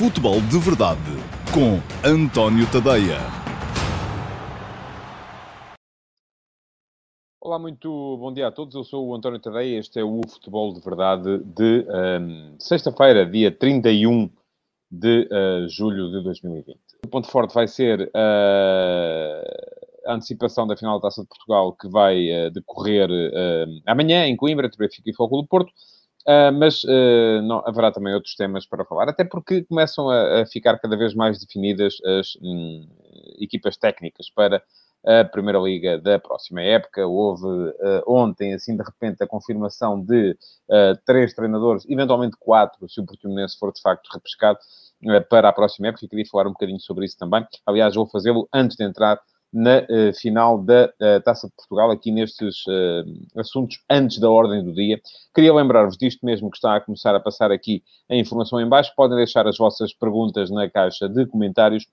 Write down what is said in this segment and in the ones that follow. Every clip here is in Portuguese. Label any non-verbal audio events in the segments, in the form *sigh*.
Futebol de Verdade com António Tadeia. Olá, muito bom dia a todos. Eu sou o António Tadeia. Este é o Futebol de Verdade de um, sexta-feira, dia 31 de uh, julho de 2020. O ponto forte vai ser uh, a antecipação da final da Taça de Portugal que vai uh, decorrer amanhã em Coimbra, entre Benfica e Foco do Porto. Uh, mas uh, não, haverá também outros temas para falar, até porque começam a, a ficar cada vez mais definidas as hum, equipas técnicas para a Primeira Liga da próxima época. Houve uh, ontem, assim, de repente, a confirmação de três treinadores, eventualmente quatro, se o Portimonense for de facto repescado para a próxima época. E queria falar um bocadinho sobre isso também. Aliás, vou fazê-lo antes de entrar na uh, final da uh, Taça de Portugal, aqui nestes uh, assuntos antes da ordem do dia. Queria lembrar-vos disto mesmo que está a começar a passar aqui a informação em baixo. Podem deixar as vossas perguntas na caixa de comentários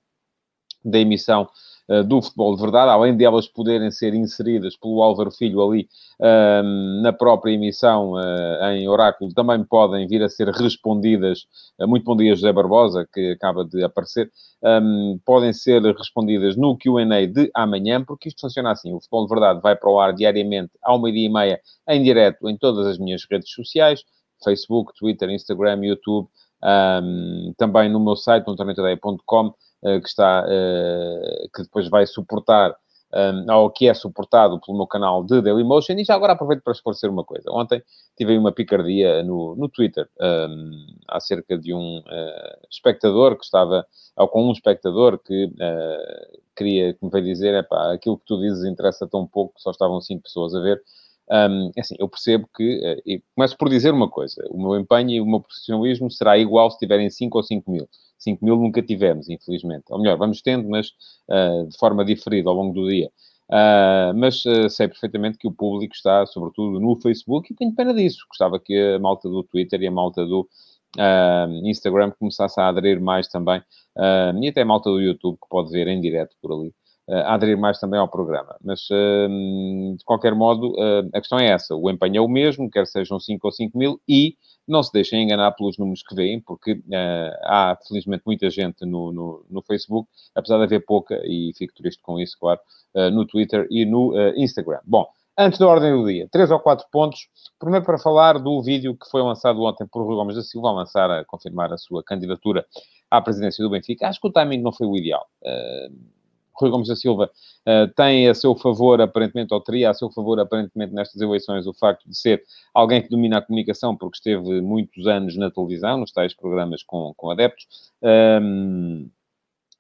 da emissão do Futebol de Verdade, além de elas poderem ser inseridas pelo Álvaro Filho ali uh, na própria emissão uh, em Oráculo, também podem vir a ser respondidas. muito bom dia, José Barbosa, que acaba de aparecer. Um, podem ser respondidas no Q&A de amanhã, porque isto funciona assim. O Futebol de Verdade vai para o ar diariamente ao meio-dia e meia, em direto, em todas as minhas redes sociais, Facebook, Twitter, Instagram, YouTube, um, também no meu site, antoniotadeia.com, uh, que está, uh, que depois vai suportar um, ou que é suportado pelo meu canal de Dailymotion. E já agora aproveito para esclarecer uma coisa. Ontem tive uma picardia no, no Twitter acerca de um espectador que estava, ou com um espectador que queria, que me veio dizer, é pá, aquilo que tu dizes interessa tão pouco que só estavam cinco pessoas a ver. Um, assim, eu percebo que, uh, começo por dizer uma coisa, o meu empenho e o meu profissionalismo será igual se tiverem 5 ou 5 mil. 5 mil nunca tivemos, infelizmente. Ou melhor, vamos tendo, mas uh, de forma diferida ao longo do dia. Uh, mas uh, sei perfeitamente que o público está, sobretudo, no Facebook e tenho pena disso. Gostava que a malta do Twitter e a malta do Instagram começasse a aderir mais também, e até a malta do YouTube, que pode ver em direto por ali, a aderir mais também ao programa. Mas, de qualquer modo, a questão é essa: o empenho é o mesmo, quer sejam 5 ou 5 mil, e não se deixem enganar pelos números que veem, porque uh, há, felizmente, muita gente no, no, no, Facebook, apesar de haver pouca, e fico triste com isso, claro, uh, no Twitter e no uh, Instagram. Bom, antes da ordem do dia, três ou quatro pontos. Primeiro, para falar do vídeo que foi lançado ontem por Rui Gomes da Silva, a lançar, a confirmar a sua candidatura à presidência do Benfica. Acho que o timing não foi o ideal. Rui Gomes da Silva uh, tem a seu favor, aparentemente, ou teria a seu favor, aparentemente, nestas eleições, o facto de ser alguém que domina a comunicação, porque esteve muitos anos na televisão, nos tais programas com, com adeptos. Um,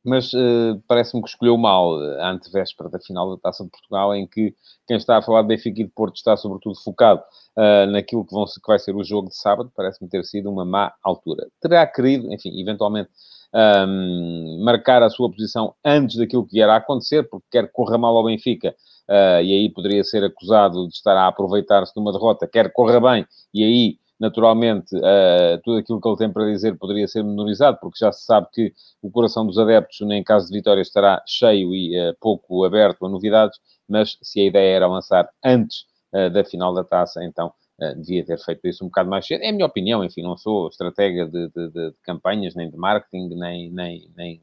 mas uh, parece-me que escolheu mal a antevéspera da final da Taça de Portugal, em que quem está a falar de Benfica e de Porto está sobretudo focado uh, naquilo que, vão, que vai ser o jogo de sábado, parece-me ter sido uma má altura. Terá querido, enfim, eventualmente um, marcar a sua posição antes daquilo que vier a acontecer, porque quer corra mal ao Benfica, uh, e aí poderia ser acusado de estar a aproveitar-se de uma derrota, quer corra bem, e aí naturalmente, uh, tudo aquilo que ele tem para dizer poderia ser menorizado, porque já se sabe que o coração dos adeptos, em caso de vitória, estará cheio e uh, pouco aberto a novidades, mas se a ideia era lançar antes uh, da final da taça, então Uh, devia ter feito isso um bocado mais cedo. É a minha opinião, enfim, não sou estratega de, de, de, de campanhas, nem de marketing, nem, nem, nem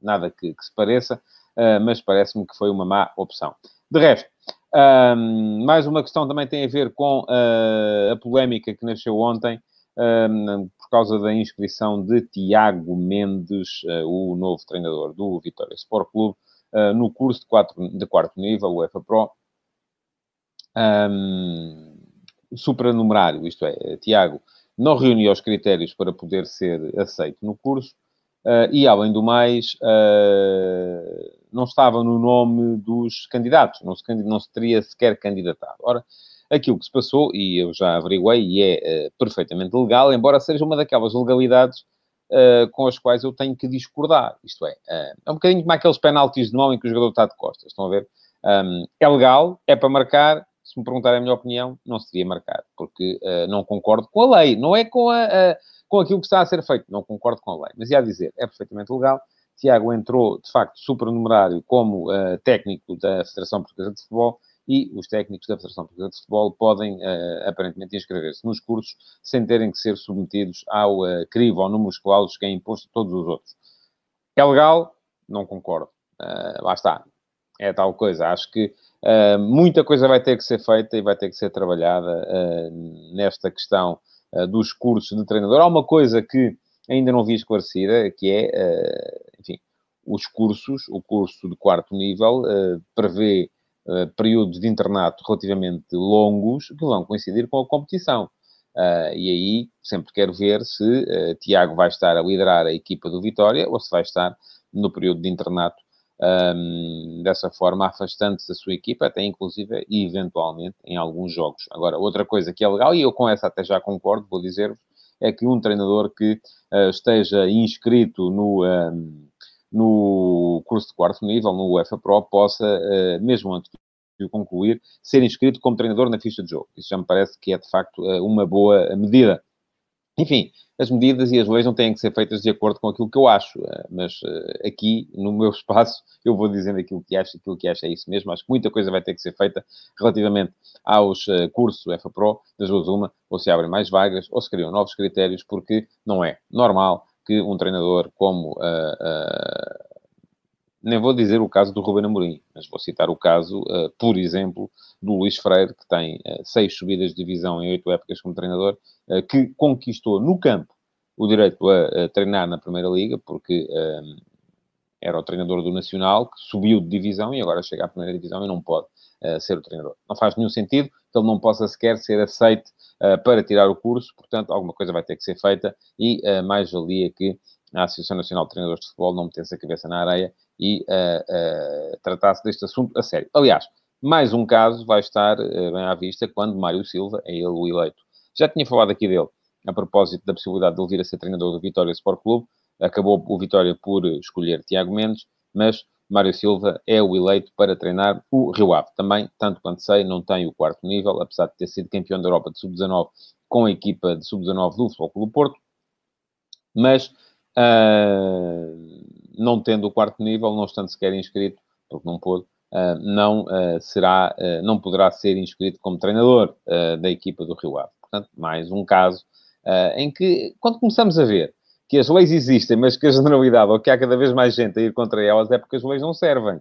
nada que, que se pareça, uh, mas parece-me que foi uma má opção. De resto, um, mais uma questão também tem a ver com uh, a polémica que nasceu ontem um, por causa da inscrição de Tiago Mendes, o novo treinador do Vitória Sport Clube, no curso de, quatro, de quarto nível, o EFA Pro. Um, supranumerário, isto é, Tiago não reuniu os critérios para poder ser aceito no curso uh, e, além do mais, uh, não estava no nome dos candidatos, não se, não se teria sequer candidatado. Ora, aquilo que se passou, e eu já averiguei, e é uh, perfeitamente legal, embora seja uma daquelas legalidades com as quais eu tenho que discordar. Isto é, é um bocadinho como aqueles penaltis de mão em que o jogador está de costas, estão a ver? Um, é legal, é para marcar, se me perguntarem a minha opinião, não seria marcado, porque uh, não concordo com a lei, não é com, a, a, com aquilo que está a ser feito, não concordo com a lei. Mas ia dizer, é perfeitamente legal. Tiago entrou, de facto, supernumerário como uh, técnico da Federação Portuguesa de Futebol e os técnicos da Federação Portuguesa de Futebol podem, uh, aparentemente, inscrever-se nos cursos sem terem que ser submetidos ao uh, crivo, ao número escolares que é imposto a todos os outros. É legal? Não concordo. Uh, lá está. É tal coisa. Acho que uh, muita coisa vai ter que ser feita e vai ter que ser trabalhada nesta questão dos cursos de treinador. Há uma coisa que ainda não vi esclarecida, que é, enfim, os cursos, o curso de quarto nível prevê uh, períodos de internato relativamente longos que vão coincidir com a competição. Uh, e aí sempre quero ver se uh, Tiago vai estar a liderar a equipa do Vitória ou se vai estar no período de internato, um, dessa forma, afastando-se da sua equipa, até inclusive e eventualmente em alguns jogos. Agora, outra coisa que é legal, e eu com essa até já concordo, vou dizer-vos, é que um treinador que uh, esteja inscrito no. Um, no curso de quarto nível, no UEFA Pro, possa, eh, mesmo antes de o concluir, ser inscrito como treinador na ficha de jogo. Isso já me parece que é, de facto, eh, uma boa medida. Enfim, as medidas e as leis não têm que ser feitas de acordo com aquilo que eu acho, eh, mas aqui, no meu *laughs* espaço, eu vou dizendo aquilo que acho, aquilo que acho é isso mesmo. Acho que muita coisa vai ter que ser feita relativamente aos cursos do EFA Pro, das duas uma, ou se abrem mais vagas, ou se criam novos critérios, porque não é normal que um treinador como. Uh, uh, nem vou dizer o caso do Ruben Amorim, mas vou citar o caso, uh, por exemplo, do Luís Freire, que tem seis subidas de divisão em oito épocas como treinador, que conquistou no campo o direito a, a treinar na Primeira Liga, porque era o treinador do Nacional, que subiu de divisão e agora chega à Primeira Divisão e não pode ser o treinador. Não faz nenhum sentido que ele não possa sequer ser aceite uh, para tirar o curso, portanto, alguma coisa vai ter que ser feita e uh, mais valia que a Associação Nacional de Treinadores de Futebol não metesse a cabeça na areia e uh, tratasse deste assunto a sério. Aliás, mais um caso vai estar bem à vista quando Mário Silva é ele o eleito. Já tinha falado aqui dele a propósito da possibilidade de ele vir a ser treinador do Vitória Sport Clube. Acabou o Vitória por escolher Tiago Mendes, mas Mário Silva é o eleito para treinar o Rio Ave. Também, tanto quanto sei, não tem o quarto nível, apesar de ter sido campeão da Europa de Sub-19 com a equipa de Sub-19 do Futebol Clube Porto. Mas, uh, não tendo o quarto nível, não estando sequer inscrito, porque não pôde, uh, não, uh, será, não poderá ser inscrito como treinador da equipa do Rio Ave. Portanto, mais um caso em que, quando começamos a ver que as leis existem, mas que a generalidade, ou que há cada vez mais gente a ir contra elas, é porque as leis não servem.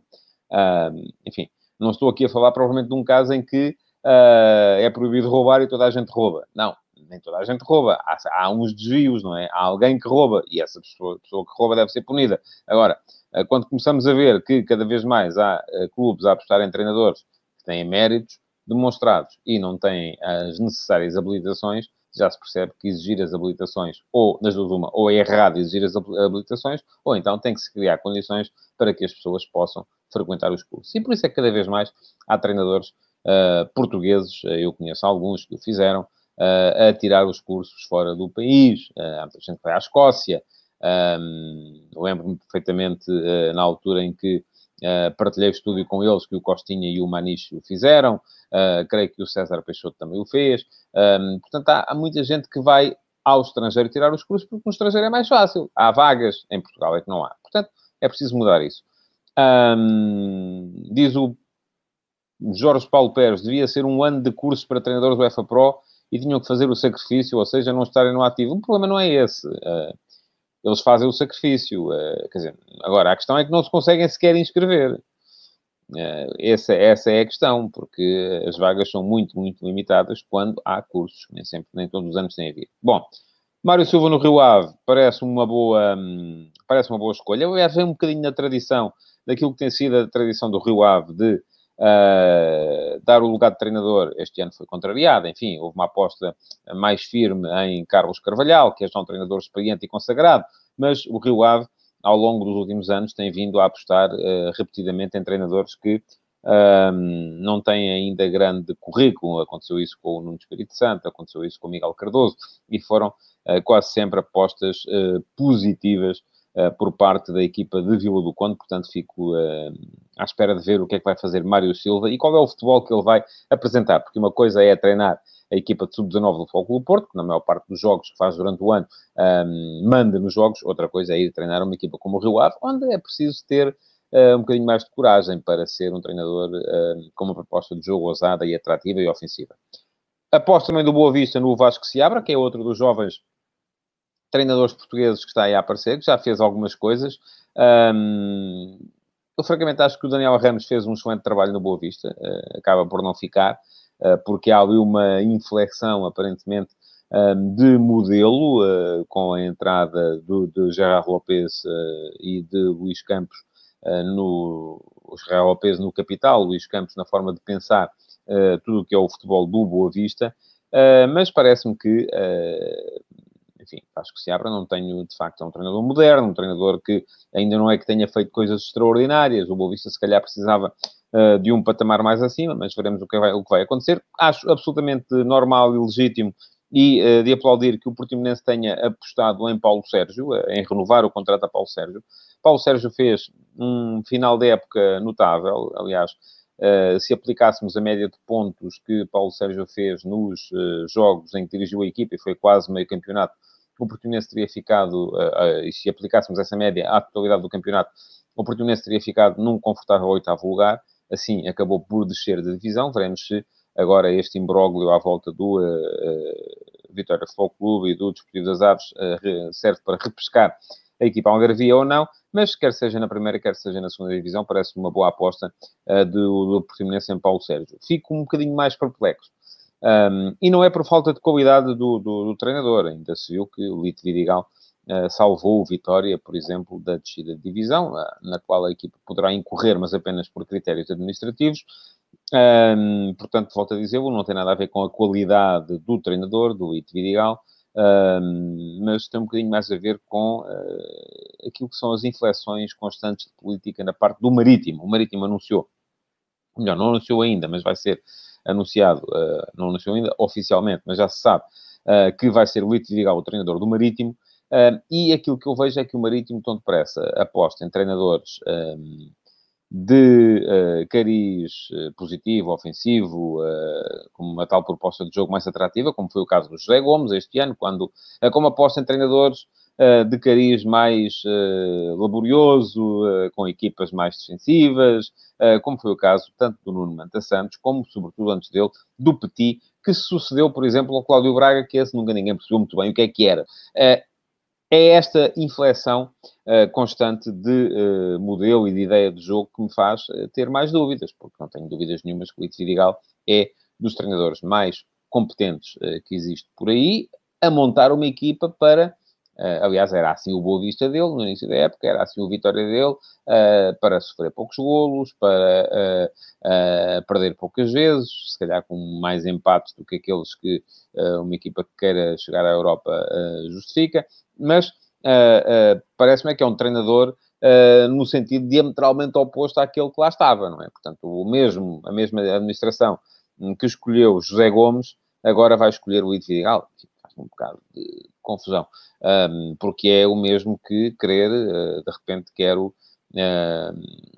Enfim, não estou aqui a falar provavelmente de um caso em que é proibido roubar e toda a gente rouba. Não, nem toda a gente rouba. Há, há uns desvios, não é? Há alguém que rouba e essa pessoa, pessoa que rouba deve ser punida. Agora, uh, quando começamos a ver que cada vez mais há clubes a apostar em treinadores que têm méritos demonstrados e não têm as necessárias habilitações, já se percebe que exigir as habilitações, ou nas duas uma, ou é errado exigir as habilitações, ou então tem que se criar condições para que as pessoas possam frequentar os cursos. E por isso é que cada vez mais há treinadores uh, portugueses, eu conheço alguns que o fizeram, a tirar os cursos fora do país. há muita gente que vai à Escócia. Um, Lembro-me perfeitamente na altura em que partilhei o estúdio com eles, que o Costinha e o Maniche o fizeram. Creio que o César Peixoto também o fez. Portanto, há, há, muita gente que vai ao estrangeiro tirar os cursos, porque no estrangeiro é mais fácil. Há vagas, em Portugal é que não há. Portanto, é preciso mudar isso. Diz o Jorge Paulo Pérez, devia ser um ano de cursos para treinadores do EFA Pro e tinham que fazer o sacrifício, ou seja, não estarem no ativo. O problema não é esse. Uh, eles fazem o sacrifício. Uh, quer dizer, agora, a questão é que não se conseguem sequer inscrever. Uh, essa, essa é a questão, porque as vagas são muito, muito limitadas quando há cursos. Nem sempre, nem todos os anos tem havido. Bom, Mário Silva no Rio Ave parece uma boa, hum, parece uma boa escolha. Aliás, vem um bocadinho na tradição daquilo que tem sido a tradição do Rio Ave de uh, dar o lugar de treinador. Este ano foi contrariado, enfim, houve uma aposta mais firme em Carlos Carvalhal, que é já um treinador experiente e consagrado, mas o Rio Ave, ao longo dos últimos anos, tem vindo a apostar uh, repetidamente em treinadores que um, não têm ainda grande currículo. Aconteceu isso com o Nuno Espírito Santo, aconteceu isso com o Miguel Cardoso, e foram quase sempre apostas positivas por parte da equipa de Vila do Conde. Portanto, fico à espera de ver o que é que vai fazer Mário Silva e qual é o futebol que ele vai apresentar, porque uma coisa é treinar a equipa de sub-19 do Futebol Clube Porto, que na maior parte dos jogos que faz durante o ano um, manda nos jogos, outra coisa é ir treinar uma equipa como o Rio Ave, onde é preciso ter uh, um bocadinho mais de coragem para ser um treinador uh, com uma proposta de jogo ousada e atrativa e ofensiva. Aposto também do Boa Vista no Vasco Seabra, que é outro dos jovens treinadores portugueses que está aí a aparecer, que já fez algumas coisas. Um, eu, francamente, acho que o Daniel Ramos fez um excelente trabalho no Boa Vista, uh, acaba por não ficar, uh, porque há ali uma inflexão, aparentemente, um, de modelo, uh, com a entrada do, de Gerard Lopes e de Luís Campos no... Gerard Lopes no capital, Luís Campos na forma de pensar tudo o que é o futebol do Boa Vista, mas parece-me que enfim, que Seabra não tenho, de facto, é um treinador moderno, um treinador que ainda não é que tenha feito coisas extraordinárias. O Boavista, se calhar, precisava uh, de um patamar mais acima, mas veremos o que vai, o que vai acontecer. Acho absolutamente normal e legítimo e uh, de aplaudir que o Portimonense tenha apostado em Paulo Sérgio, uh, em renovar o contrato a Paulo Sérgio. Paulo Sérgio fez um final de época notável, aliás, Uh, se aplicássemos a média de pontos que Paulo Sérgio fez nos jogos em que dirigiu a equipa, e foi quase meio campeonato, o Portimonense teria ficado, uh, e se aplicássemos essa média à totalidade do campeonato, o Portimonense teria ficado num confortável oitavo lugar, assim acabou por descer de divisão, veremos se agora este imbróglio à volta do uh, Vitória Futebol Clube e do Desportivo das Aves serve para repescar a equipa Algarvia ou não, mas quer seja na primeira, quer seja na segunda divisão, parece uma boa aposta uh, do, do Portimonense em Paulo Sérgio. Fico um bocadinho mais perplexo um, e não é por falta de qualidade do, do, do treinador. Ainda se viu que o Lito Vidigal uh, salvou o Vitória, por exemplo, da descida de divisão, uh, na qual a equipa poderá incorrer, mas apenas por critérios administrativos. Um, portanto, volto a dizer, não tem nada a ver com a qualidade do treinador, do Lito Vidigal, um, mas tem um bocadinho mais a ver com uh, aquilo que são as inflexões constantes de política na parte do Marítimo. O Marítimo anunciou, melhor, não anunciou ainda, mas vai ser anunciado, uh, não anunciou ainda oficialmente, mas já se sabe uh, que vai ser o Lito o treinador do Marítimo. Uh, e aquilo que eu vejo é que o Marítimo, tão depressa, aposta em treinadores um, de cariz positivo, ofensivo, com uma tal proposta de jogo mais atrativa, como foi o caso do José Gomes este ano, quando, como aposta em treinadores de cariz mais laborioso, com equipas mais defensivas, como foi o caso tanto do Nuno Manta Santos, como, sobretudo, antes dele, do Petit, que sucedeu, por exemplo, ao Cláudio Braga, que esse nunca ninguém percebeu muito bem o que é que era. É esta inflexão uh, constante de uh, modelo e de ideia de jogo que me faz uh, ter mais dúvidas, porque não tenho dúvidas nenhumas que o Ito Vidigal é dos treinadores mais competentes que existe por aí, a montar uma equipa para Uh, aliás, era assim o Boa Vista dele no início da época, era assim o Vitória dele, uh, para sofrer poucos golos, para uh, perder poucas vezes, se calhar com mais empates do que aqueles que uma equipa que queira chegar à Europa justifica, mas parece-me que é um treinador no sentido diametralmente oposto àquele que lá estava, não é? Portanto, o mesmo, a mesma administração que escolheu José Gomes, agora vai escolher o Ito Vidigal um bocado de confusão, um, porque é o mesmo que querer, uh, de repente quero, uh,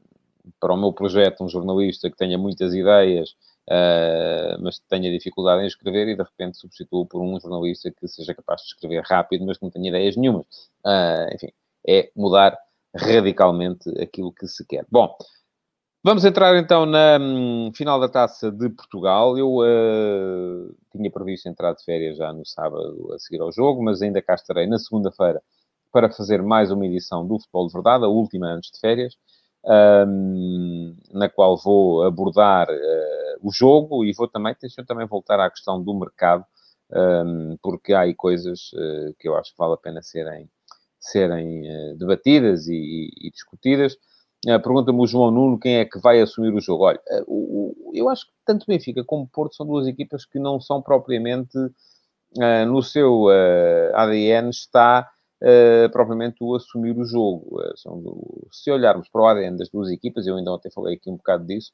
para o meu projeto, um jornalista que tenha muitas ideias, uh, mas tenha dificuldade em escrever, e de repente substituo por um jornalista que seja capaz de escrever rápido, mas que não tenha ideias nenhumas. Ah, enfim, é mudar radicalmente aquilo que se quer. Bom, Vamos entrar então na hum, final da taça de Portugal. Eu uh, tinha previsto entrar de férias já no sábado a seguir ao jogo, mas ainda cá estarei na segunda-feira para fazer mais uma edição do Futebol de Verdade, a última antes de férias, um, na qual vou abordar uh, o jogo e vou também, deixa também voltar à questão do mercado, um, porque há aí coisas uh, que eu acho que vale a pena serem, serem debatidas e, e, e discutidas. Uh, Pergunta-me o João Nuno quem é que vai assumir o jogo. Olha, o, eu acho que tanto Benfica como Porto são duas equipas que não são propriamente uh, no seu ADN está propriamente o assumir o jogo. Se olharmos para o ADN das duas equipas, eu ainda ontem falei aqui um bocado disso,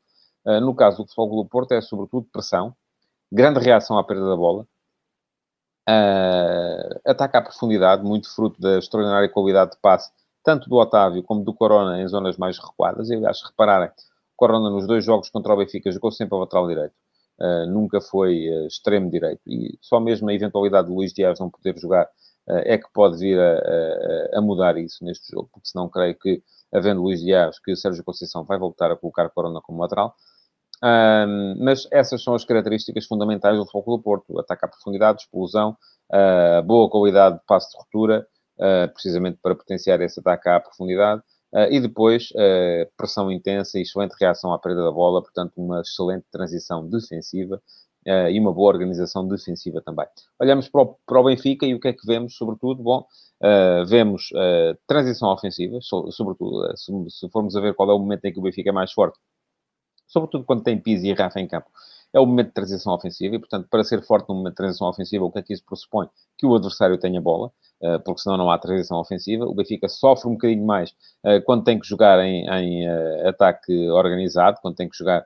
no caso do Futebol do Porto é sobretudo pressão, grande reação à perda da bola, ataque à profundidade, muito fruto da extraordinária qualidade de passe tanto do Otávio como do Corona em zonas mais recuadas. E, aliás, repararem, Corona nos dois jogos contra o Benfica jogou sempre a lateral direito. Uh, nunca foi uh, extremo direito. E só mesmo a eventualidade de Luís Dias não poder jogar é que pode vir a, a, a, mudar isso neste jogo, porque senão creio que, havendo Luís Dias, que Sérgio Conceição vai voltar a colocar Corona como lateral. Mas essas são as características fundamentais do Foco do Porto. Ataque à profundidade, explosão, uh, boa qualidade de passe de ruptura, uh, precisamente para potenciar esse ataque à profundidade. Uh, e depois, pressão intensa e excelente reação à perda da bola, portanto, uma excelente transição defensiva uh, e uma boa organização defensiva também. Olhamos para o, para o Benfica e o que é que vemos, sobretudo? Bom, uh, vemos uh, transição ofensiva, so, sobretudo, se, se, formos a ver qual é o momento em que o Benfica é mais forte, sobretudo quando tem Pizzi e Rafa em campo, é o momento de transição ofensiva e, portanto, para ser forte no momento de transição ofensiva, o que é que isso pressupõe? Que o adversário tenha bola, porque senão não há transição ofensiva. O Benfica sofre um bocadinho mais quando tem que jogar em, em ataque organizado, quando tem que jogar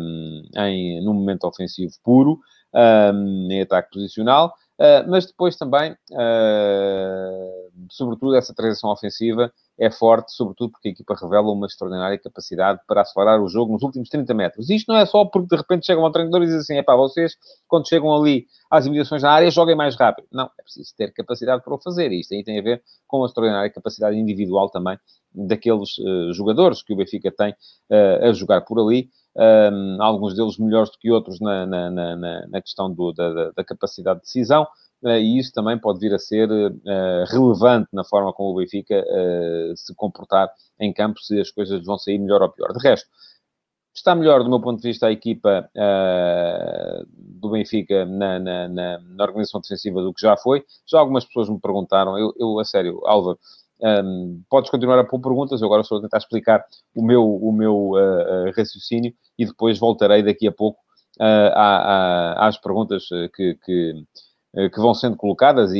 um, em, num momento ofensivo puro, um, em ataque posicional, uh, mas depois também, uh, sobretudo, essa transição ofensiva é forte, sobretudo porque a equipa revela uma extraordinária capacidade para acelerar o jogo nos últimos 30 metros. Isto não é só porque de repente chega um treinador e diz assim: é pá, vocês, quando chegam ali às imediações da área, joguem mais rápido. Não, é preciso ter capacidade para o fazer. E isto aí tem a ver com a extraordinária capacidade individual também daqueles uh, jogadores que o Benfica tem uh, a jogar por ali um, alguns deles melhores do que outros na, na, na, na questão do, da, da, capacidade de decisão, uh, e isso também pode vir a ser uh, relevante na forma como o Benfica uh, se comportar em campo, se as coisas vão sair melhor ou pior. De resto, está melhor, do meu ponto de vista, a equipa do Benfica na, na, na, na, organização defensiva do que já foi. Já algumas pessoas me perguntaram, eu, eu a sério, Álvaro, um, podes continuar a pôr perguntas, eu agora estou a tentar explicar o meu, o meu uh, raciocínio e depois voltarei daqui a pouco uh, às perguntas que, que, que, vão sendo colocadas e,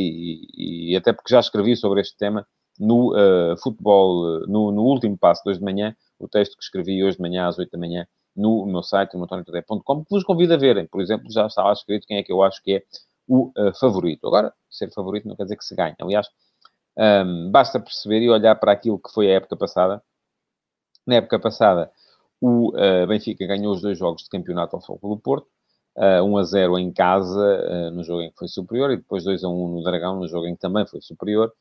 e, e, até porque já escrevi sobre este tema no uh, futebol, no, no, último passo de hoje de manhã, o texto que escrevi hoje de manhã às 8 da manhã no meu site, no que vos convido a verem. Por exemplo, já está lá escrito quem é que eu acho que é o favorito. Agora, ser favorito não quer dizer que se ganhe. Aliás, um, basta perceber e olhar para aquilo que foi a época passada. Na época passada, o uh, Benfica ganhou os dois jogos de campeonato ao Fogo do Porto. Uh, 1 a 0 em casa, uh, no jogo em que foi superior, e depois 2 a 1 no Dragão, no jogo em que também foi superior.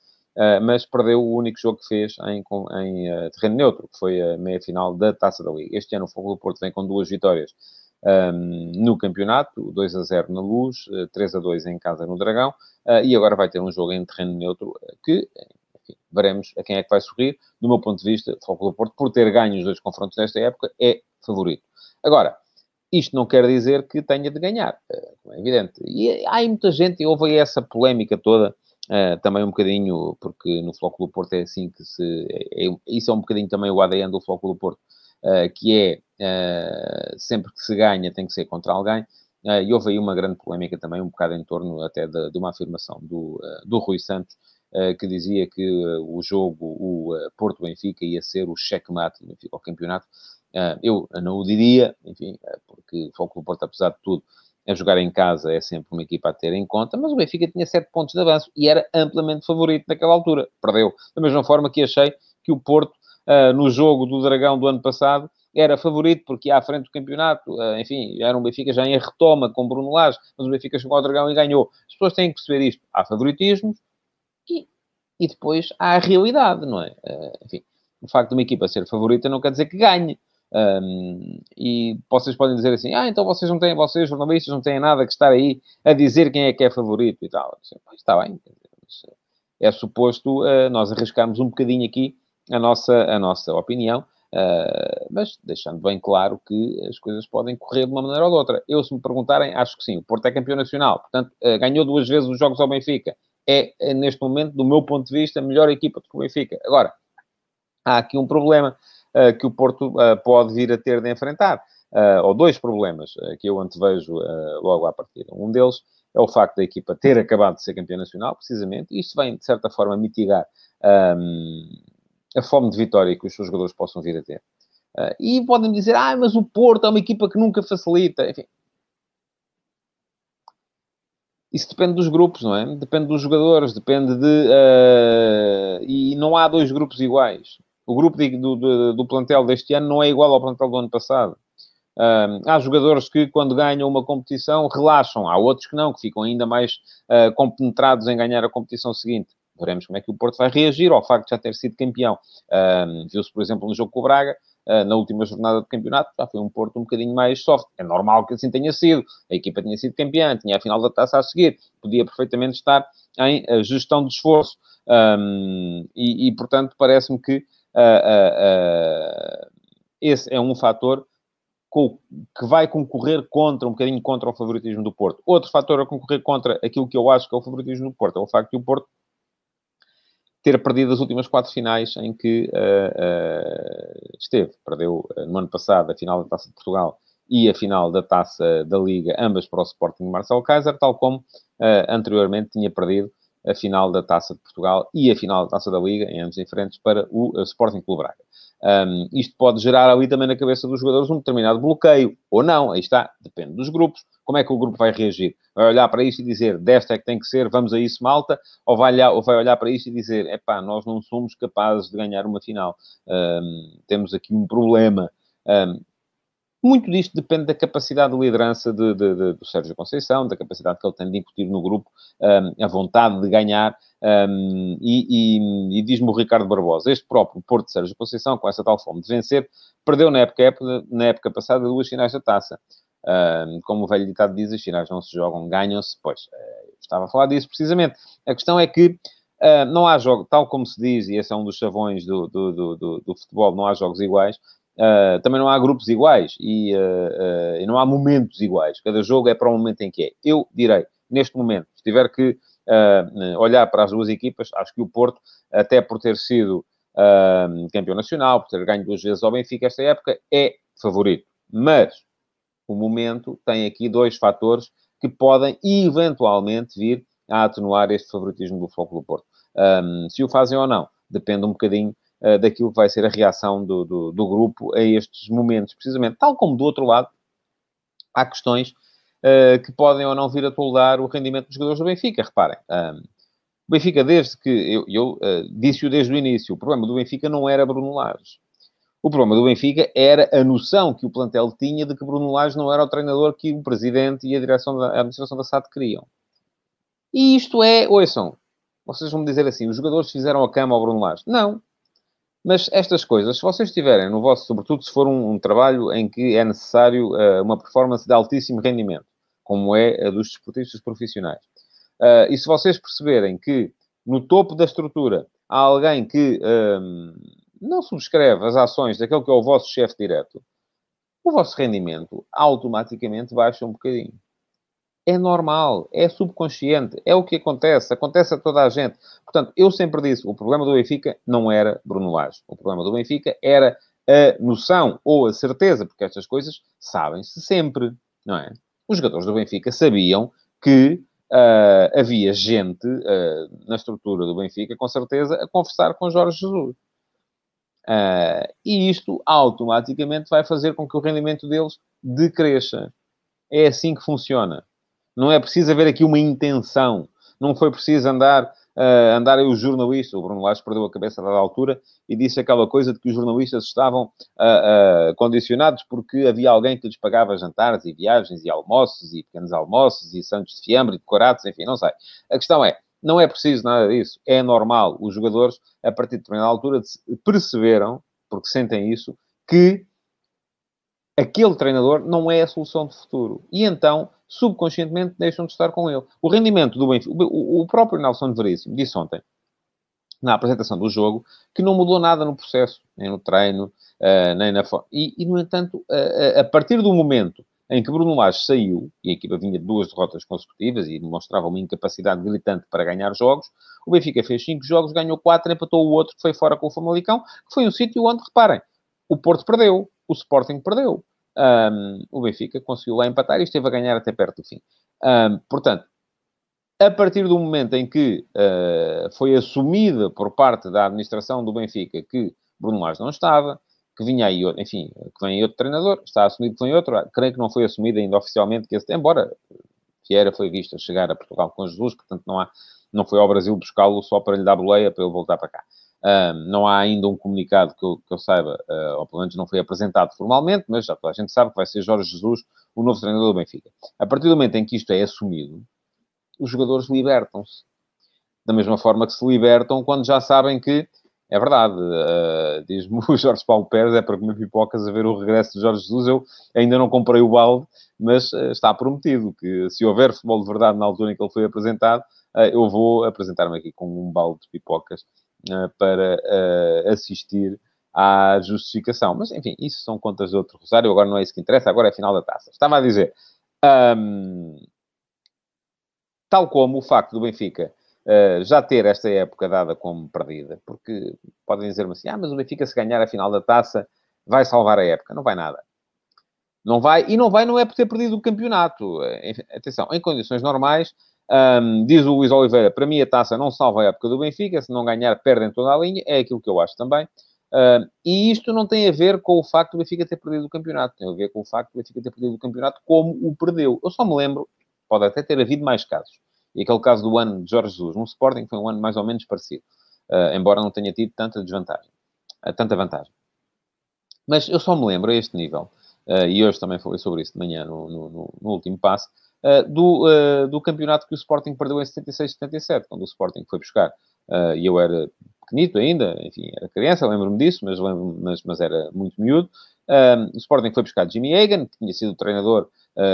Mas perdeu o único jogo que fez em, em terreno neutro, que foi a meia-final da Taça da Liga. Este ano o Fogo do Porto vem com duas vitórias um, no campeonato, 2 a 0 na Luz, 3 a 2 em casa no Dragão, uh, e agora vai ter um jogo em terreno neutro que, enfim, veremos a quem é que vai sorrir. Do meu ponto de vista, o do Porto, por ter ganho os dois confrontos nesta época, é favorito. Agora, isto não quer dizer que tenha de ganhar, como é evidente. E há muita gente, e houve essa polémica toda, uh, também um bocadinho, porque no Floco do Porto é assim que se... É, é, isso é um bocadinho também o ADN do Floco do Porto, que é Uh, sempre que se ganha tem que ser contra alguém. Uh, e houve aí uma grande polémica também, um bocado em torno até de, de uma afirmação do, do Rui Santos, que dizia que o jogo, o Porto-Benfica, ia ser o checkmate do Benfica ao campeonato. eu não o diria, enfim, porque o do Porto, apesar de tudo, a jogar em casa é sempre uma equipa a ter em conta, mas o Benfica tinha 7 pontos de avanço e era amplamente favorito naquela altura. Perdeu. Da mesma forma que achei que o Porto, no jogo do Dragão do ano passado, era favorito porque à frente do campeonato, eh, enfim, era um Benfica já em retoma com Bruno Lage, mas o Benfica chegou ao Dragão e ganhou. As pessoas têm que perceber isto. Há favoritismos e, e depois há a realidade, não é? Eh, enfim, o facto de uma equipa ser favorita não quer dizer que ganhe. Um, e vocês podem dizer assim, ah, então vocês não têm, vocês jornalistas não têm nada que estar aí a dizer quem é que é favorito e tal. Está bem, é suposto uh, nós arriscarmos um bocadinho aqui a nossa, a nossa opinião Uh, mas deixando bem claro que as coisas podem correr de uma maneira ou de outra. Eu, se me perguntarem, acho que sim. O Porto é campeão nacional, portanto, uh, ganhou duas vezes os jogos ao Benfica. É, é, neste momento, do meu ponto de vista, a melhor equipa do que o Benfica. Agora, há aqui um problema uh, que o Porto pode vir a ter de enfrentar, ou dois problemas que eu antevejo logo à partida. Um deles é o facto da equipa ter acabado de ser campeão nacional, precisamente, e isto vem, de certa forma, mitigar. Um, a fome de vitória que os seus jogadores possam vir a ter. Uh, e podem dizer, ah, mas o Porto é uma equipa que nunca facilita. Enfim. Isso depende dos grupos, não é? Depende dos jogadores, depende de. Uh, e não há dois grupos iguais. O grupo de, do, do, do, plantel deste ano não é igual ao plantel do ano passado. Uh, há jogadores que, quando ganham uma competição, relaxam. Há outros que não, que ficam ainda mais compenetrados em ganhar a competição seguinte. Veremos como é que o Porto vai reagir ao facto de já ter sido campeão. Uh, Viu-se, por exemplo, no jogo com o Braga, na última jornada do campeonato, já foi um Porto um bocadinho mais soft. É normal que assim tenha sido. A equipa tinha sido campeã, tinha a final da taça a seguir, podia perfeitamente estar em gestão de esforço. Um, e, e, portanto, parece-me que esse é um fator que vai concorrer contra, um bocadinho contra o favoritismo do Porto. Outro fator a concorrer contra aquilo que eu acho que é o favoritismo do Porto é o facto de o Porto ter perdido as últimas quatro finais em que uh, uh, esteve. Perdeu uh, no ano passado a final da Taça de Portugal e a final da Taça da Liga, ambas para o Sporting de Marcelo Kaiser, tal como anteriormente tinha perdido a final da Taça de Portugal e a final da Taça da Liga, em ambos diferentes, para o Sporting Clube Braga. Um, isto pode gerar ali também na cabeça dos jogadores um determinado bloqueio, ou não, aí está, depende dos grupos. Como é que o grupo vai reagir? Vai olhar para isto e dizer, desta é que tem que ser, vamos a isso, malta? Ou vai olhar, ou vai olhar para isto e dizer, epá, nós não somos capazes de ganhar uma final. Um, temos aqui um problema. Um, muito disto depende da capacidade de liderança de, de, de, do Sérgio Conceição, da capacidade que ele tem de incutir no grupo, a vontade de ganhar um, e, e, e diz-me o Ricardo Barbosa, este próprio Porto de Sérgio Conceição, com essa tal fome de vencer, perdeu na época, na época passada duas finais da taça. Um, como o velho ditado diz, as finais não se jogam, ganham-se. Pois, uh, estava a falar disso precisamente. A questão é que uh, não há jogo, tal como se diz, e esse é um dos chavões do, do, do, do futebol, não há jogos iguais. Uh, também não há grupos iguais e, e não há momentos iguais. Cada jogo é para o momento em que é. Eu direi, neste momento, se tiver que uh, olhar para as duas equipas, acho que o Porto, até por ter sido uh, campeão nacional, por ter ganho duas vezes ao Benfica esta época, é favorito. Mas o momento tem aqui dois fatores que podem eventualmente vir a atenuar este favoritismo do Foco do Porto. Um, se o fazem ou não, depende um bocadinho uh, daquilo que vai ser a reação do, do, do, grupo a estes momentos, precisamente. Tal como do outro lado, há questões uh, que podem ou não vir a toldar o rendimento dos jogadores do Benfica. Reparem, um, o Benfica, desde que eu, eu uh, disse-o desde o início, o problema do Benfica não era Bruno Lage. O problema do Benfica era a noção que o plantel tinha de que Bruno Lage não era o treinador que o presidente e a direção da a administração da SAD queriam. E isto é, ouçam, vocês vão me dizer assim, os jogadores fizeram a cama ao Bruno Lage. Não. Mas estas coisas, se vocês tiverem no vosso, sobretudo se for um, um trabalho em que é necessário uh, uma performance de altíssimo rendimento, como é a dos desportistas profissionais, uh, e se vocês perceberem que no topo da estrutura há alguém que um, não subscreve as ações daquele que é o vosso chefe direto, o vosso rendimento automaticamente baixa um bocadinho é normal, é subconsciente, é o que acontece, acontece a toda a gente. Portanto, eu sempre disse, o problema do Benfica não era Bruno Lage. O problema do Benfica era a noção ou a certeza, porque estas coisas sabem-se sempre, não é? Os jogadores do Benfica sabiam que uh, havia gente uh, na estrutura do Benfica, com certeza, a conversar com Jorge Jesus. Uh, e isto automaticamente vai fazer com que o rendimento deles decresça. É assim que funciona. Não é preciso haver aqui uma intenção. Não foi preciso andar, uh, andar aí os jornalistas. O Bruno Lage perdeu a cabeça a dada altura e disse aquela coisa de que os jornalistas estavam uh, uh, condicionados porque havia alguém que lhes pagava jantares e viagens e almoços e pequenos almoços e santos de fiambre e decorados, enfim, não sei. A questão é, não é preciso nada disso. É normal. Os jogadores, a partir de determinada altura, perceberam, porque sentem isso, que aquele treinador não é a solução de futuro. E então, subconscientemente, deixam de estar com ele. O rendimento do Benfica... O, próprio Nelson Veríssimo disse ontem, na apresentação do jogo, que não mudou nada no processo, nem no treino, uh, nem na... E, e, no entanto, uh, a partir do momento em que Bruno Lage saiu, e a equipa vinha de duas derrotas consecutivas e demonstrava uma incapacidade militante para ganhar jogos, o Benfica fez cinco jogos, ganhou quatro, empatou o outro, que foi fora com o Famalicão, que foi um sítio onde, reparem, o Porto perdeu, o Sporting perdeu. Um, o Benfica conseguiu lá empatar e esteve a ganhar até perto do fim. Um, portanto, a partir do momento em que uh, foi assumida por parte da administração do Benfica que Bruno Lage não estava, que vinha aí, enfim, que vem outro treinador, está assumido que vem outro, creio que não foi assumido ainda oficialmente que esse, embora Vieira foi visto a chegar a Portugal com Jesus, portanto não há, não foi ao Brasil buscá-lo só para lhe dar boleia para ele voltar para cá. Não há ainda um comunicado que eu, que eu saiba, uh, ou pelo menos não foi apresentado formalmente, mas já toda a gente sabe que vai ser Jorge Jesus o novo treinador do Benfica. A partir do momento em que isto é assumido, os jogadores libertam-se. Da mesma forma que se libertam quando já sabem que, é verdade, uh, diz-me *laughs* o Jorge Paulo Pérez, é para comer pipocas a ver o regresso de Jorge Jesus. Eu ainda não comprei o balde, mas uh, está prometido que se houver futebol de verdade na altura em que ele foi apresentado, eu vou apresentar-me aqui com um balde de pipocas para eh, assistir à justificação. Mas, enfim, isso são contas de outro rosário. Agora não é isso que interessa, agora é a final da taça. Estava a dizer, um, tal como o facto do Benfica uh, já ter esta época dada como perdida, porque podem dizer-me assim, ah, mas o Benfica se ganhar a final da taça vai salvar a época. Não vai nada. Não vai, e não vai não é por ter perdido o campeonato. Atenção, em condições normais, um, diz o Luís Oliveira, para mim a taça não salva a época do Benfica, se não ganhar, perdem toda a linha, é aquilo que eu acho também. Uh, e isto não tem a ver com o facto do Benfica ter perdido o campeonato, tem a ver com o facto do Benfica ter perdido o campeonato como o perdeu. Eu só me lembro, pode até ter havido mais casos, e aquele caso do ano de Jorge Jesus, no Sporting foi um ano mais ou menos parecido, uh, embora não tenha tido tanta desvantagem, uh, tanta vantagem. Mas eu só me lembro a este nível, e hoje também falei sobre isso de manhã no, no, no último passo, uh, do, uh, do campeonato que o Sporting perdeu em 76, 77, quando o Sporting foi buscar. Uh, e eu era pequenito ainda, enfim, era criança, lembro-me disso, mas, lembro mas, mas era muito miúdo. o Sporting foi buscar Jimmy Hagan, que tinha sido o treinador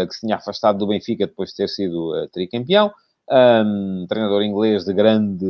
que se tinha afastado do Benfica depois de ter sido tricampeão. Um, treinador inglês de grande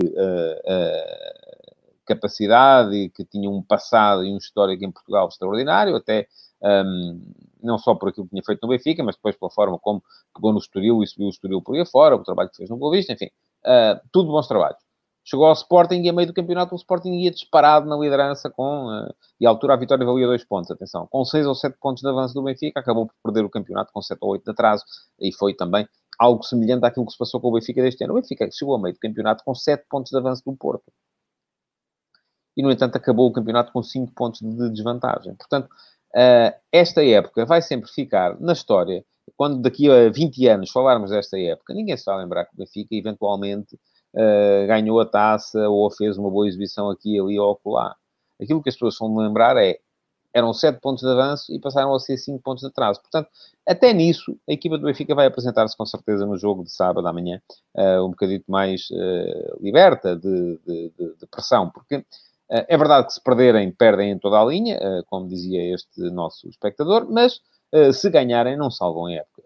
capacidade e que tinha um passado e um histórico em Portugal extraordinário, até um, não só por aquilo que tinha feito no Benfica, mas depois pela forma como pegou no Estoril e subiu o Estoril por aí afora, o trabalho que fez no Boa Vista, enfim, uh, tudo bons trabalhos. Chegou ao Sporting e a meio do campeonato o Sporting ia disparado na liderança com... Uh, e à altura a vitória valia dois pontos, atenção. Com seis ou sete pontos de avanço do Benfica, acabou por perder o campeonato com sete ou oito de atraso. E foi também algo semelhante àquilo que se passou com o Benfica deste ano. O Benfica chegou a meio do campeonato com sete pontos de avanço do Porto. E, no entanto, acabou o campeonato com cinco pontos de desvantagem. Portanto, Uh, esta época vai sempre ficar na história. Quando daqui a 20 anos falarmos desta época, ninguém se vai lembrar que o Benfica eventualmente uh, ganhou a taça ou fez uma boa exibição aqui, ali ou acolá. Aquilo que as pessoas vão lembrar é eram 7 pontos de avanço e passaram a ser 5 pontos de atraso. Portanto, até nisso, a equipa do Benfica vai apresentar-se com certeza no jogo de sábado amanhã, uh, um bocadinho mais liberta de, de, de, de, pressão, porque é verdade que se perderem, perdem em toda a linha, eh, como dizia este nosso espectador, mas eh, se ganharem, não salvam a época.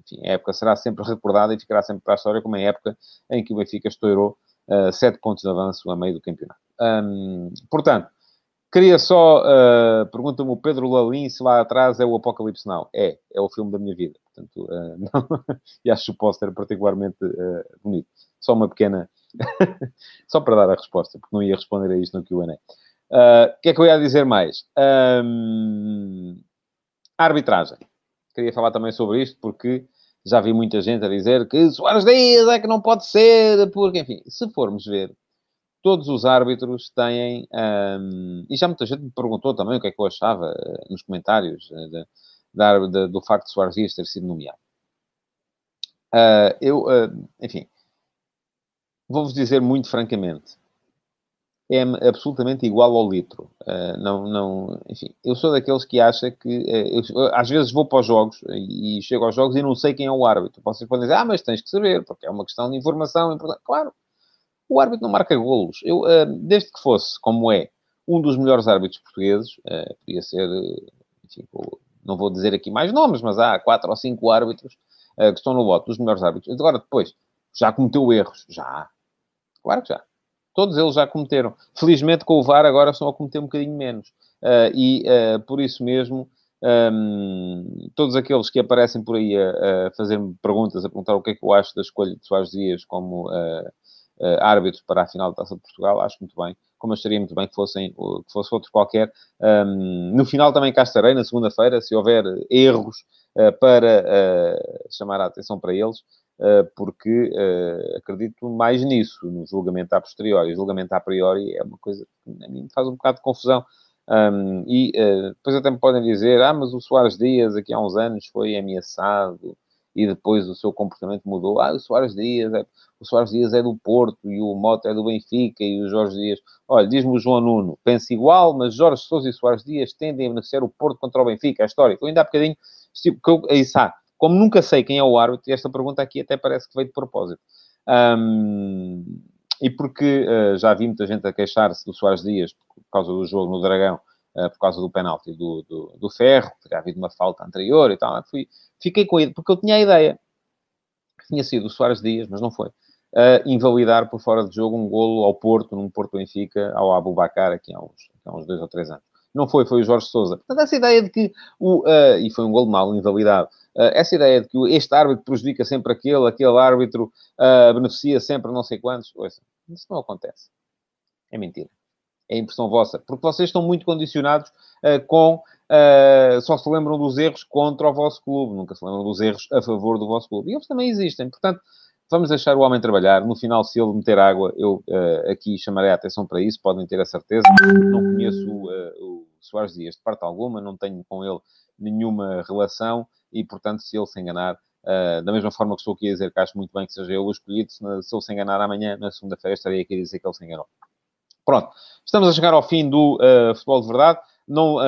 Enfim, a época será sempre recordada e ficará sempre para a história como a época em que o Benfica estourou sete pontos de avanço a meio do campeonato. portanto, queria só, pergunta-me o Pedro Lalim se lá atrás é o Apocalipse Now. É, é o filme da minha vida. Portanto, *laughs* não, e acho o póster particularmente bonito. Só uma pequena *laughs* Só para dar a resposta, porque não ia responder a isto no QA. Uh, ah, o que é que eu ia dizer mais? Um, arbitragem. Queria falar também sobre isto, porque já vi muita gente a dizer que Soares Dias é que não pode ser, porque, enfim, se formos ver, todos os árbitros têm. Um, e já muita gente me perguntou também o que é que eu achava uh, nos comentários uh, de, do facto de Soares Dias ter sido nomeado. Uh, eu, enfim, vou-vos dizer muito francamente, é absolutamente igual ao litro. Uh, não, não, enfim, eu sou daqueles que acha que uh, eu, às vezes vou para os jogos e, e, chego aos jogos e não sei quem é o árbitro. Vocês podem dizer, ah, mas tens que saber, porque é uma questão de informação importante. Claro, o árbitro não marca golos. Eu, uh, desde que fosse, como é, um dos melhores árbitros portugueses, podia ser, enfim, não vou dizer aqui mais nomes, mas há quatro ou cinco árbitros que estão no voto dos melhores árbitros. Agora, depois, já cometeu erros? Já Claro que já. Todos eles já cometeram. Felizmente, com o VAR, agora estão a cometer um bocadinho menos. Uh, e, uh, por isso mesmo, um, todos aqueles que aparecem por aí a, a fazer-me perguntas, a perguntar o que é que eu acho da escolha de Soares Dias como uh, árbitro para a final da Taça de Portugal, acho muito bem. Como acharia muito bem que, fossem, que fosse outro qualquer. Um, no final também cá estarei, na segunda-feira, se houver erros para chamar a atenção para eles. Eh, porque uh, acredito mais nisso, no julgamento a posteriori. O julgamento a priori é uma coisa que a mim faz um bocado de confusão. Um, e uh, depois até me podem dizer, ah, mas o Soares Dias aqui há uns anos foi ameaçado e depois o seu comportamento mudou. Ah, o Soares Dias, é... o Soares Dias é do Porto e o Mota é do Benfica e o Jorge Dias. Olha, diz-me o João Nuno, pensa igual, mas Jorge Sousa e Soares Dias tendem a beneficiar o Porto contra o Benfica, a história. Eu ainda há bocadinho, tipo, eu, aí está. Como nunca sei quem é o árbitro, esta pergunta aqui até parece que veio de propósito. Um, e porque uh, já vi muita gente a queixar-se do Soares Dias por causa do jogo no Dragão, uh, por causa do penalti do, do, do Ferro, teria havido uma falta anterior e tal. Fui, fiquei com ele, porque eu tinha a ideia que tinha sido o Soares Dias, mas não foi uh, invalidar por fora de jogo um golo ao Porto, num Porto Benfica, ao Abubacar, aqui há uns, aqui há uns dois ou três anos. Não foi, foi o Jorge Sousa. Portanto, essa ideia de que o. Uh, e foi um golo mal, invalidado. Uh, essa ideia de que este árbitro prejudica sempre aquele, aquele árbitro uh, beneficia sempre não sei quantos. Ouça, isso não acontece. É mentira. É impressão vossa. Porque vocês estão muito condicionados com. só se lembram dos erros contra o vosso clube. Nunca se lembram dos erros a favor do vosso clube. E eles também existem. Portanto, Vamos deixar o homem trabalhar. No final, se ele meter água, eu uh, aqui chamarei a atenção para isso, podem ter a certeza. Não conheço uh, o Soares Dias de parte alguma, não tenho com ele nenhuma relação e, portanto, se ele se enganar, uh, da mesma forma que estou aqui a dizer que acho muito bem que seja eu o escolhido, se, se ele se enganar amanhã, na segunda-feira, estarei aqui a dizer que ele se enganou. Pronto, estamos a chegar ao fim do futebol de verdade. Não,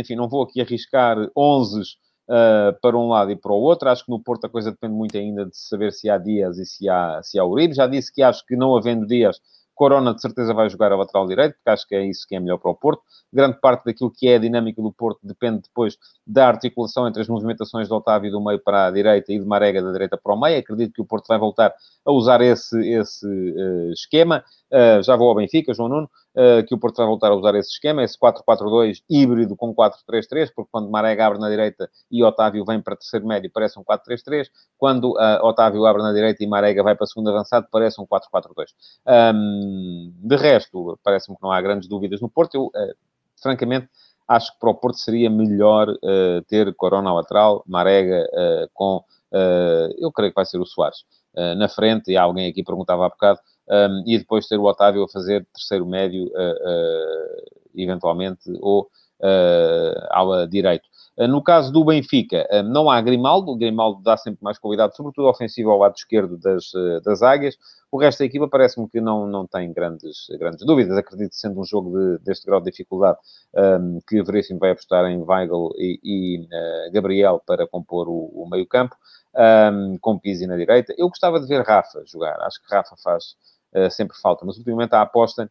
enfim, não vou aqui arriscar 11 uh, para um lado e para o outro. Acho que no Porto a coisa depende muito ainda de saber se há Dias e se há, se há Uribe. Já disse que acho que não havendo Dias, Corona de certeza vai jogar a lateral direito, porque acho que é isso que é melhor para o Porto. Grande parte daquilo que é a dinâmica do Porto depende depois da articulação entre as movimentações de Otávio do meio para a direita e de Marega da direita para o meio. Acredito que o Porto vai voltar a usar esse, esse uh, esquema. Uh, já vou ao Benfica, João Nuno. Eh, que o Porto vai voltar a usar esse esquema, esse 4-4-2 híbrido com 4-3-3, porque quando Marega abre na direita e Otávio vem para terceiro médio, parece um 4-3-3. Quando uh, Otávio abre na direita e Marega vai para segundo avançado, parece um 4-4-2. Um, de resto, parece-me que não há grandes dúvidas no Porto. Eu, uh, francamente, acho que para o Porto seria melhor uh, ter Corona lateral, Marega com, eu creio que vai ser o Soares, na frente, e alguém aqui perguntava há bocado, um, e depois ter o Otávio a fazer terceiro médio, uh, eventualmente, ou uh, ala direito. No caso do Benfica, não há Grimaldo, o Grimaldo dá sempre mais qualidade, sobretudo ofensivo ao lado esquerdo das, das águias. O resto da equipa parece-me que não, não tem grandes, grandes dúvidas. Acredito, sendo um jogo de, deste grau de dificuldade, um, que Veríssimo vai apostar em Weigl e, e uh, Gabriel para compor o, o meio-campo, um, com Pizzi na direita. Eu gostava de ver Rafa jogar. Acho que Rafa faz sempre falta. Mas, ultimamente, a aposta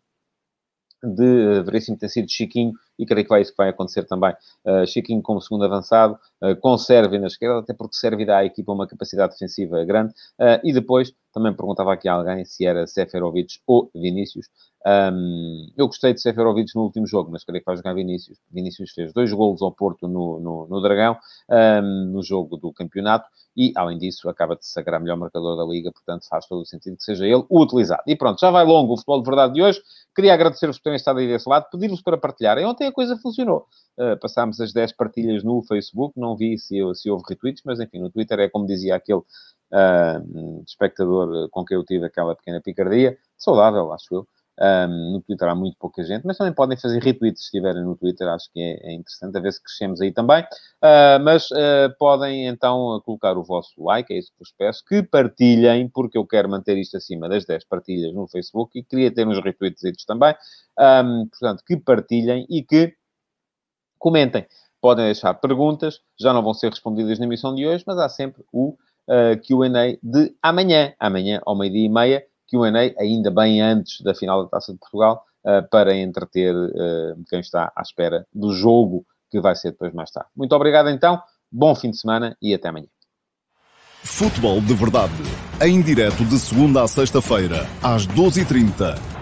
de uh, Veríssimo tem sido Chiquinho, e creio que vai isso que vai acontecer também. Uh, Chiquinho como segundo avançado, uh, com Sérvia na esquerda, até porque Sérvia dá à equipa uma capacidade defensiva grande. Uh, e depois, também perguntava aqui a alguém se era Seferovic ou Vinícius. Um, eu gostei de Seferovic no último jogo, mas creio que vai jogar Vinícius. Vinícius fez dois golos ao Porto no, no, no Dragão, um, no jogo do campeonato, e, além disso, acaba de sagrar melhor marcador da Liga, portanto faz todo o sentido que seja ele o utilizado. E pronto, já vai longo o futebol de verdade de hoje. Queria agradecer-vos por terem estado aí desse lado, pedir-vos para partilharem. Ontem a coisa funcionou. Uh, passámos as 10 partilhas no Facebook, não vi se, se houve retweets, mas enfim, no Twitter é como dizia aquele uh, espectador com quem eu tive aquela pequena picardia, saudável, acho eu. Um, no Twitter há muito pouca gente, mas também podem fazer retweets se estiverem no Twitter, acho que é, é interessante, a ver se crescemos aí também. Uh, mas uh, podem então colocar o vosso like, é isso que vos peço, que partilhem, porque eu quero manter isto acima das 10 partilhas no Facebook e queria ter uns retweets também. Um, portanto, que partilhem e que comentem. Podem deixar perguntas, já não vão ser respondidas na emissão de hoje, mas há sempre o uh, QA de amanhã. Amanhã, ao meio-dia e meia Q&A, ainda bem antes da final da Taça de Portugal, uh, para entreter uh, quem está à espera do jogo que vai ser depois mais tarde. Muito obrigado então, bom fim de semana e até amanhã. Futebol de Verdade, em direto de segunda a sexta-feira, às 12h30